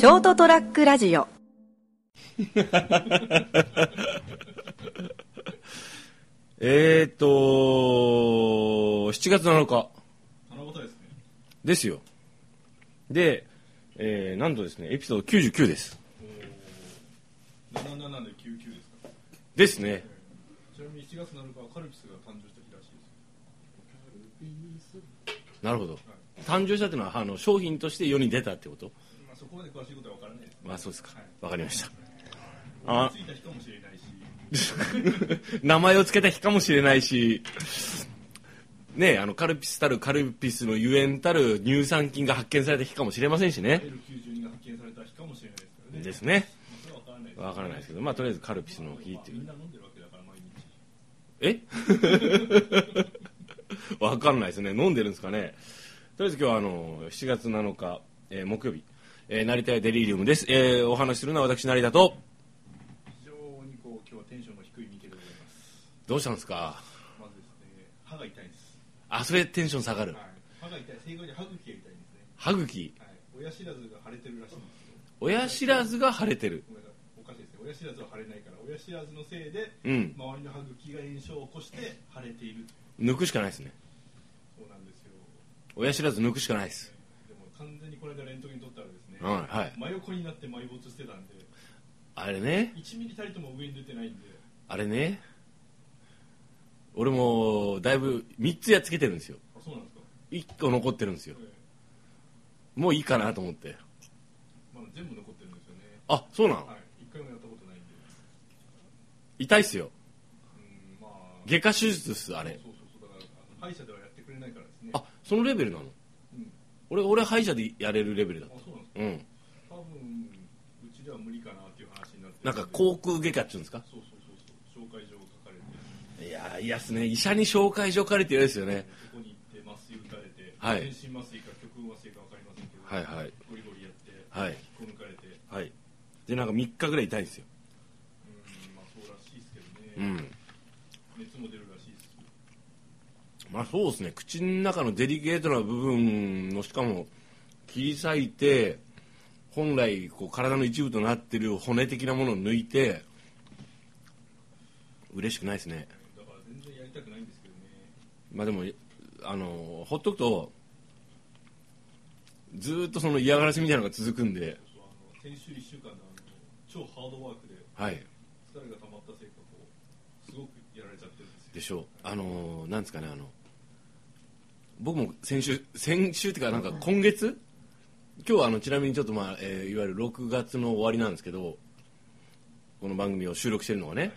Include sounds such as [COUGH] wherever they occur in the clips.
ショートトラックラジオ [LAUGHS] えーっと、7月7日七夕ですね。ですよ。で、えー、なんとですね、エピソード99です。77で99ですか？ですね。ちなみに7月7日はカルピスが誕生した日らしいです。なるほど。誕生したっていうのは、あの、商品として世に出たってこと？まあそこまで詳しいことは分からないです。まあ、そうですかはい。わかりました。あ思いつ、いた日かもしれないし、[LAUGHS] [LAUGHS] 名前を付けた日かもしれないし、ねあの、カルピスたるカルピスのゆえんたる乳酸菌が発見された日かもしれませんしね。L92 が発見された日かもしれないですからね。ですね。分からないです。わからないですけど、まあ、とりあえずカルピスの日っていう。みんな飲んでるわけだから毎日。え？[LAUGHS] わかんないですね。飲んでるんですかね。とりあえず今日はあの、7月7日、えー木曜日、えー成田屋デリリウムです。えーお話しするのは私、成田と、非常にこう今日はテンションの低い日程でございます。どうしたんですか？まずですね、歯が痛いです。あ、それテンション下がるはい。。歯が痛い。正確に歯茎が痛いんですね。歯茎。はい。親知らずが腫れてるらしいんですよ。親知らずが腫れてる。おかしいですね。親知らずは腫れないから、親知らずのせいで、うん。周りの歯茎が炎症を起こして腫れている。抜くしかないですね。そうなんですよ。親知らず抜くしかないです。でも完全にこの間レントゲン取ったらですね、はいはい真横になって埋没してたんで、あれね、1ミリたりとも上に出てないんで、あれね、俺もだいぶ3つやっつけてるんですよ。あ、そうなんですか。1個残ってるんですよ。えもういいかなと思って。えまだ全部残ってるんですよね。あ、そうなのはい。一回もやったことないんで。痛いっすよ。うん、まあ、外科手術っす、あれ。そうそうそう。だから、歯医者ではやってくれないからですね。あ、そのレベルなの？うん。俺、俺歯医者でやれるレベルだっあ、そう。うん。か。多分、うちでは無理かなっていう話になって。なんか航空外科っていうんですか？そうそうそうそう。紹介状が書かれて。いやー、いやっすね。医者に紹介状借りて嫌ですよね。そこに行って麻酔打たれて、はい全身麻酔か極麻酔か分かりませんけど、はいはい。ゴリゴリやって、はい引っこ抜かれて、はい。で、なんか3日ぐらい痛いんですよ。うん、まあそうらしいですけどうね、ん。熱も出るらしいです。まあそうですね。口の中のデリケートな部分の、しかも、切り裂いて、本来こう体の一部となってる骨的なものを抜いて、嬉しくないですね。だから全然やりたくないんですけどね、まあでも、あの、ほっとくと、ずーっとその嫌がらせみたいなのが続くんで、先週1週間の超ハードワークではい。疲れが溜まったせいかこう、すごくやられちゃってるんですよ。でしょう。あの、なんですかね、あの、僕も先週、先週っていうかなんか今月今日はあの、ちなみにちょっとまあ、えーいわゆる6月の終わりなんですけど、この番組を収録してるのがね、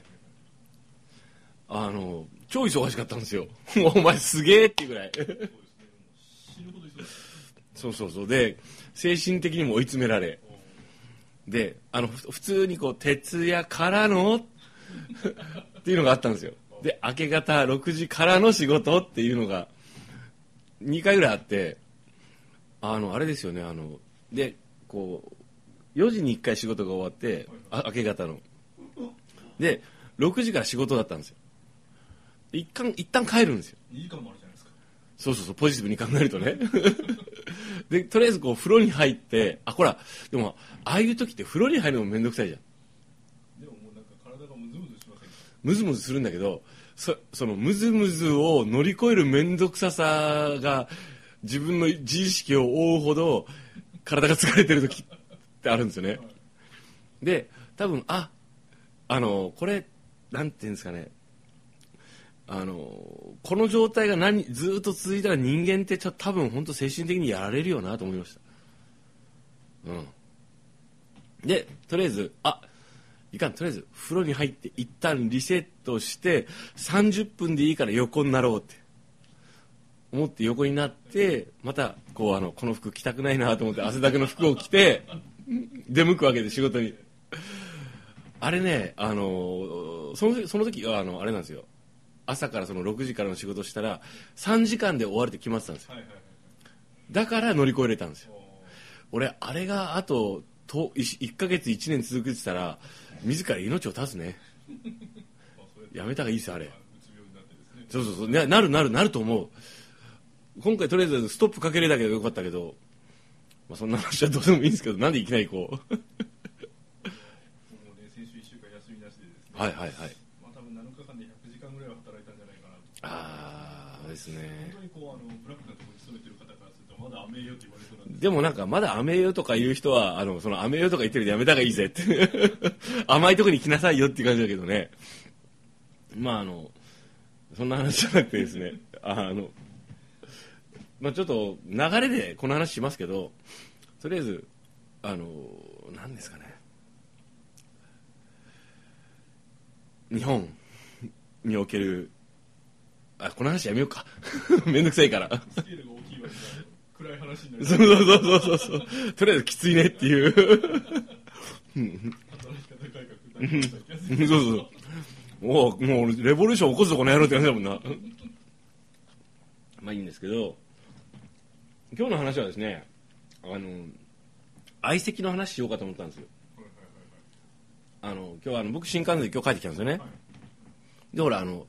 あの、超忙しかったんですよ。[LAUGHS] お前すげえっていうぐらい。そう、そうそう。で、精神的にも追い詰められ、で、あの、普通にこう、徹夜からのっていうのがあったんですよ。で、明け方6時からの仕事っていうのが、2回ぐらいあって、あの、あれですよね、あの、で、こう、4時に1回仕事が終わって、あ明け方の。で、6時から仕事だったんですよ。で一旦、一旦帰るんですよ。2時間もあるじゃないですか。そうそうそう、ポジティブに考えるとね。[LAUGHS] で、とりあえずこう、風呂に入って、あ、ほら、でも、ああいう時って風呂に入るのもめんどくさいじゃん。でももうなんか体がムズムズしませんか？ムズムズするんだけど、そそのムズムズを乗り越えるめんどくささが、自分の自意識を覆うほど、体が疲れてる時ってあるんですよね。で、多分、あ、あの、これ、なんていうんですかね、あの、この状態が何、ずっと続いたら人間ってちょ多分本当精神的にやられるよなと思いました。うん。で、とりあえず、あ、いかん、とりあえず風呂に入って一旦リセットして30分でいいから横になろうって思って横になって、また、こうあの、この服着たくないなと思って汗だくの服を着て、出向くわけで仕事に。あれね、あの、そのその時はあの、あれなんですよ。朝からその6時からの仕事したら3時間で終わるって決まってたんですよ。だから乗り越えれたんですよ。俺、あれがあと、と 1, ヶ月1年続くってたら、自ら命を絶つね。[LAUGHS] やめた方がいいですよ、あれ。そうそうそう。ねなるなるなると思う。今回とりあえずストップかけれたけどよかったけど、まあ、そんな話はどうでもいいんですけどなんでいきなりこう。もうね先週1週間休みなしでね、はいはいはい。まあ多分7日間で100時間ぐらいは働いたんじゃないかなと。ああですね。本当にこうあのブラックなところに勤めてる方からするとまだ甘えよって言われそうなんですでもなんかまだ甘えよとか言う人はあのその甘えよとか言ってるのやめた方がいいぜって。甘いとこに来なさいよって感じだけどね。まああのそんな話じゃなくてですね。あのまあちょっと流れでこの話しますけどとりあえずあの何ですかね。日本におけるあこの話やめようか。[LAUGHS] めんどくさいから。スケールが大きいわけ暗い話になるそうそうそうそうそう。とりあえずきついねっていう。そうそうおうもうレボリューション起こすぞこの野郎って感じだもんな。まあいいんですけど今日の話はですねあの相席の話しようかと思ったんですよ。あの今日はあの僕新幹線で今日帰ってきたんですよね、でほらあの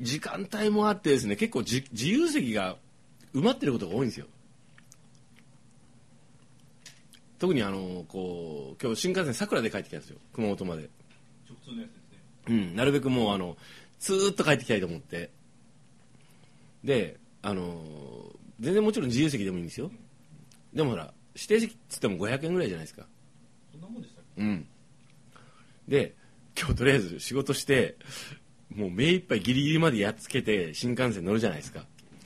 時間帯もあってですね結構じ自由席が埋まってることが多いんですよ。特にあのこう今日新幹線さくらで帰ってきたんですよ。熊本まで。直通のやつですね。うんなるべくもうあのスーッと帰ってきたいと思って。であの全然もちろん自由席でもいいんですよ。でもほら指定席っつっても500円ぐらいじゃないですか。そんなもんでしたっけ？うん。で今日とりあえず仕事してもう目いっぱいギリギリまでやっつけて新幹線乗るじゃないですか。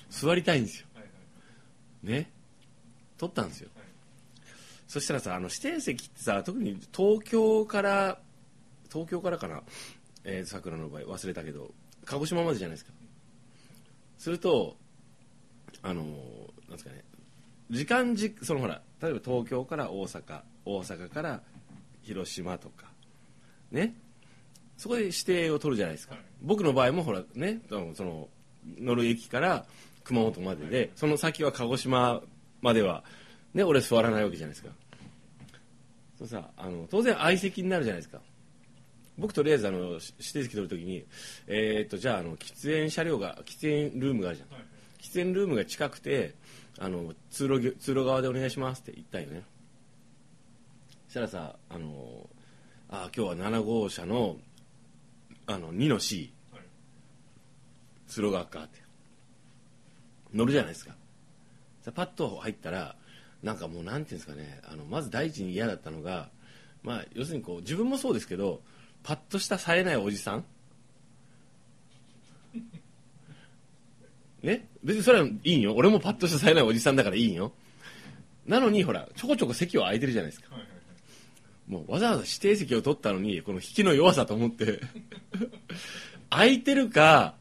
座りたいんですよ。はいはい。ね。取ったんですよ、はい。そしたらさあの指定席ってさ特に東京から東京からかな？えーさくらの場合忘れたけど鹿児島までじゃないですか。するとあのーなんですかね。時間じそのほら例えば東京から大阪大阪から広島とかね。そこで指定を取るじゃないですか、はい。僕の場合もほらねその乗る駅から熊本まででその先は鹿児島まではね俺座らないわけじゃないですか。そうさあの当然相席になるじゃないですか。僕とりあえずあのし指定席取るときにえーっとじゃああの喫煙車両が喫煙ルームがあるじゃん。はいはい喫煙ルームが近くてあの通路ぎ通路側でお願いしますって言ったんよね。そしたらさあのあ今日は7号車のあの2の C はい。通路側かって。乗るじゃないですか。さパッと入ったらなんかもうなんていうんですかねあのまず第一に嫌だったのがまあ要するにこう自分もそうですけどパッとした冴えないおじさんね別にそれはいいんよ。俺もパッとした冴えないおじさんだからいいんよ。なのにほらちょこちょこ席は空いてるじゃないですか。はいはいはい。もうわざわざ指定席を取ったのにこの引きの弱さと思って。[LAUGHS] 空いてるか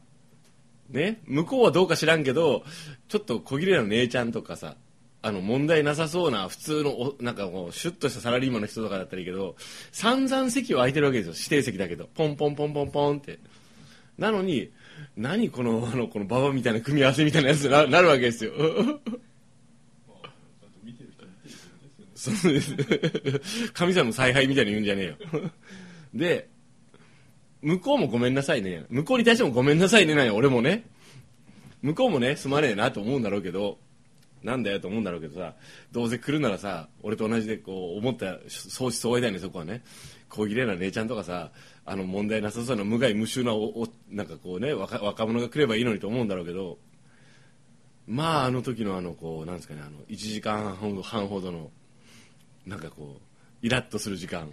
ね？向こうはどうか知らんけどちょっと小切れな姉ちゃんとかさあの問題なさそうな普通のおなんかこうシュッとしたサラリーマンの人とかだったらいいけど散々席は空いてるわけですよ。指定席だけど。ポンポンポンポンポンって。なのに何この [LAUGHS] あのこのババみたいな組み合わせみたいなやつにななるわけですよそうです。神様の采配みたいに言うんじゃねえよ。[LAUGHS] で、向こうもごめんなさいね。向こうに対してもごめんなさいねなんよ、俺もね。向こうもね、すまねえなと思うんだろうけど、なんだよと思うんだろうけどさ、どうせ来るならさ、俺と同じでこう思った相思相愛だよね、そこはね。小切れな姉ちゃんとかさ、あの問題なさそうな無害無臭なおおなんかこうね若若者が来ればいいのにと思うんだろうけどまああの時のあのこうなんですかねあの1時間半半ほどのなんかこうイラッとする時間。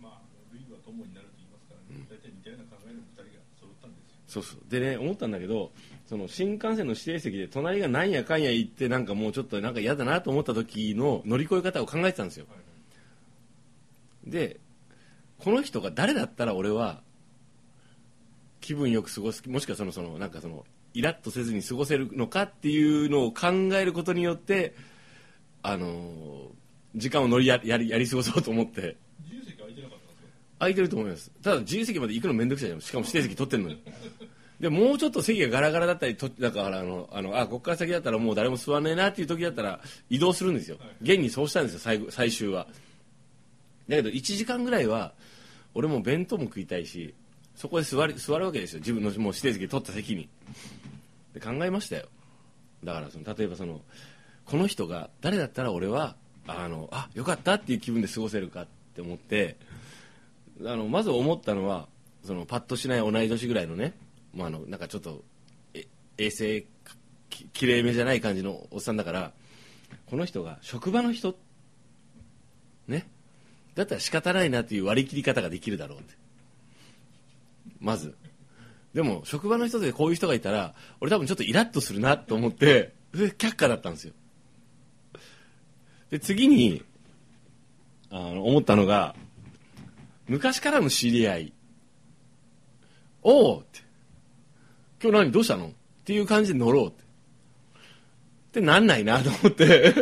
まあ類は友になると言いますからね、大体似たような考えの二人が揃ったんですよ。そうそう。でね思ったんだけどその新幹線の指定席で隣がなんやかんや言ってなんかもうちょっとなんか嫌だなと思った時の乗り越え方を考えてたんですよ。でこの人が誰だったら俺は気分よく過ごすもしくはそのそのなんかそのイラッとせずに過ごせるのかっていうのを考えることによってあのー時間を乗りややりやり過ごそうと思って。自由席空いてなかったんですよ空いてると思います。ただ自由席まで行くのめんどくさいじゃん。しかも指定席取ってるのにでもうちょっと席がガラガラだったりとだからあのあのあここから先だったらもう誰も座らねえなっていう時だったら移動するんですよ、はい。現にそうしたんですよ最後最終は。だけど1時間ぐらいは俺も弁当も食いたいしそこで座り座るわけですよ。自分のもう指定席取った席に。で考えましたよ。だからその例えばそのこの人が誰だったら俺はあのあよかったっていう気分で過ごせるかって思ってあのまず思ったのはそのパッとしない同い年ぐらいのね、まあ、あのなんかちょっと衛生きれいめじゃない感じのおっさんだからこの人が職場の人ね。だったら仕方ないなっていう割り切り方ができるだろうって。まず。でも職場の人でこういう人がいたら俺多分ちょっとイラッとするなと思ってそれ却下だったんですよ。で次にあの思ったのが昔からの知り合いおおって。今日何？どうしたの？っていう感じで乗ろうって。ってなんないなと思って。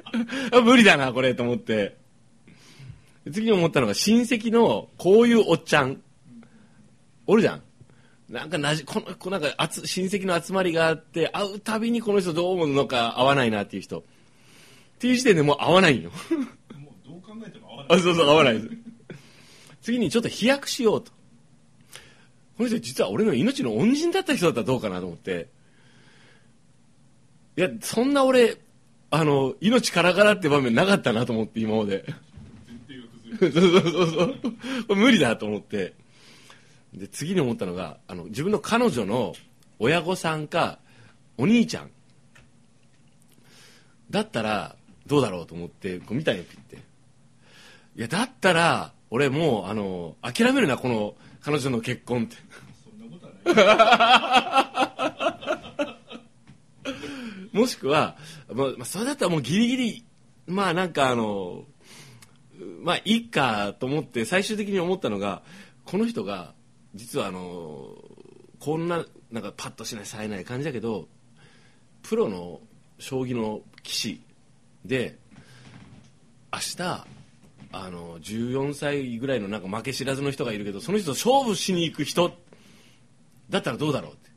[LAUGHS] あ無理だなこれと思って。次に思ったのが親戚のこういうおっちゃん。おるじゃん。なんかなじこのこなんかあつ親戚の集まりがあって会うたびにこの人どう思うのか合わないなっていう人。っていう時点でもう合わないんよ。もうどう考えても合わない。あそうそう合わないです。次にちょっと飛躍しようとこの人実は俺の命の恩人だった人だったらどうかなと思って。いやそんな俺あの命からがらって場面なかったなと思って今まで。そうそうそうそう。[LAUGHS] 無理だと思って。で次に思ったのがあの自分の彼女の親御さんかお兄ちゃん。だったらどうだろうと思ってこう見たんよピッて。いやだったら俺もうあの諦めるなこの彼女の結婚って。そんなことはないもしくは、まあ、それだったらもうギリギリまあなんかあのまあいいかと思って最終的に思ったのがこの人が実はあのこんななんかパッとしない冴えない感じだけどプロの将棋の棋士で明日あの14歳ぐらいのなんか負け知らずの人がいるけどその人と勝負しに行く人だったらどうだろうって。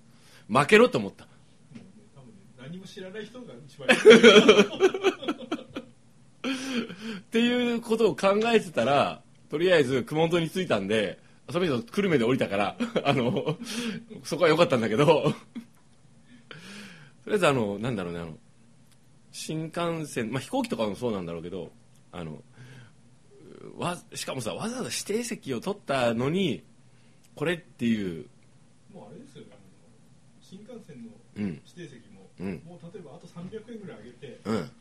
負けろと思った。多分ね何も知らない人が一番っていうことを考えてたらとりあえず熊本に着いたんでその人久留米で降りたからあのそこは良かったんだけどとりあえずあのなんだろうねあの新幹線、まあ、飛行機とかもそうなんだろうけどあのわしかもさわざわざ指定席を取ったのにこれっていう。もうあれですよねあの新幹線のうん。指定席も、うん。もう例えばあと300円ぐらい上げて、うん。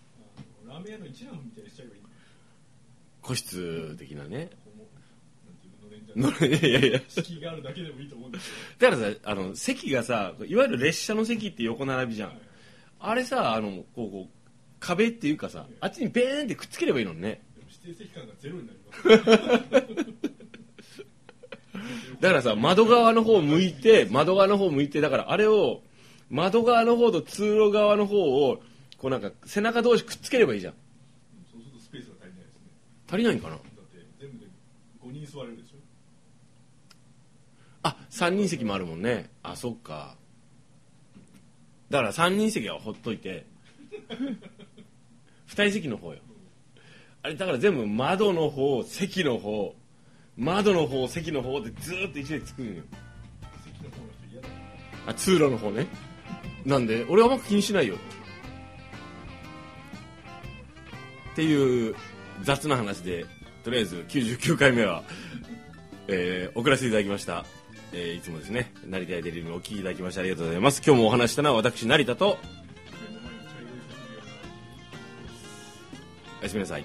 ラーメン屋の一蘭みたいにしちゃえばいい。個室的なね。いうののれんじゃなのいやいやい敷居があるだけでもいいと思うんですだからさあの席がさいわゆる列車の席って横並びじゃん、けど、あれさあのこうこう壁っていうかさあっちにベーンってくっつければいいのにねでも指定席感がゼロになります。[LAUGHS] だからさ窓側の方向いて窓側の方向いてだからあれを窓側の方と通路側の方をこうなんか背中同士くっつければいいじゃん。そうするとスペースが足りないですね。足りないんかな？だって全部で5人座れるでしょ。あ三3人席もあるもんね。あそっか。だから3人席はほっといて。[LAUGHS] 2人席の方よあれだから全部窓の方席の方。窓の方席の方でずーっと一列作るんよ。あ通路の方ね。なんで俺はあんま気にしないよ。っていう雑な話でとりあえず99回目は、えー送らせていただきました、えーいつもですね成田やデリルをお聞きいただきましてありがとうございます。今日もお話ししたのは私成田とおやすみなさい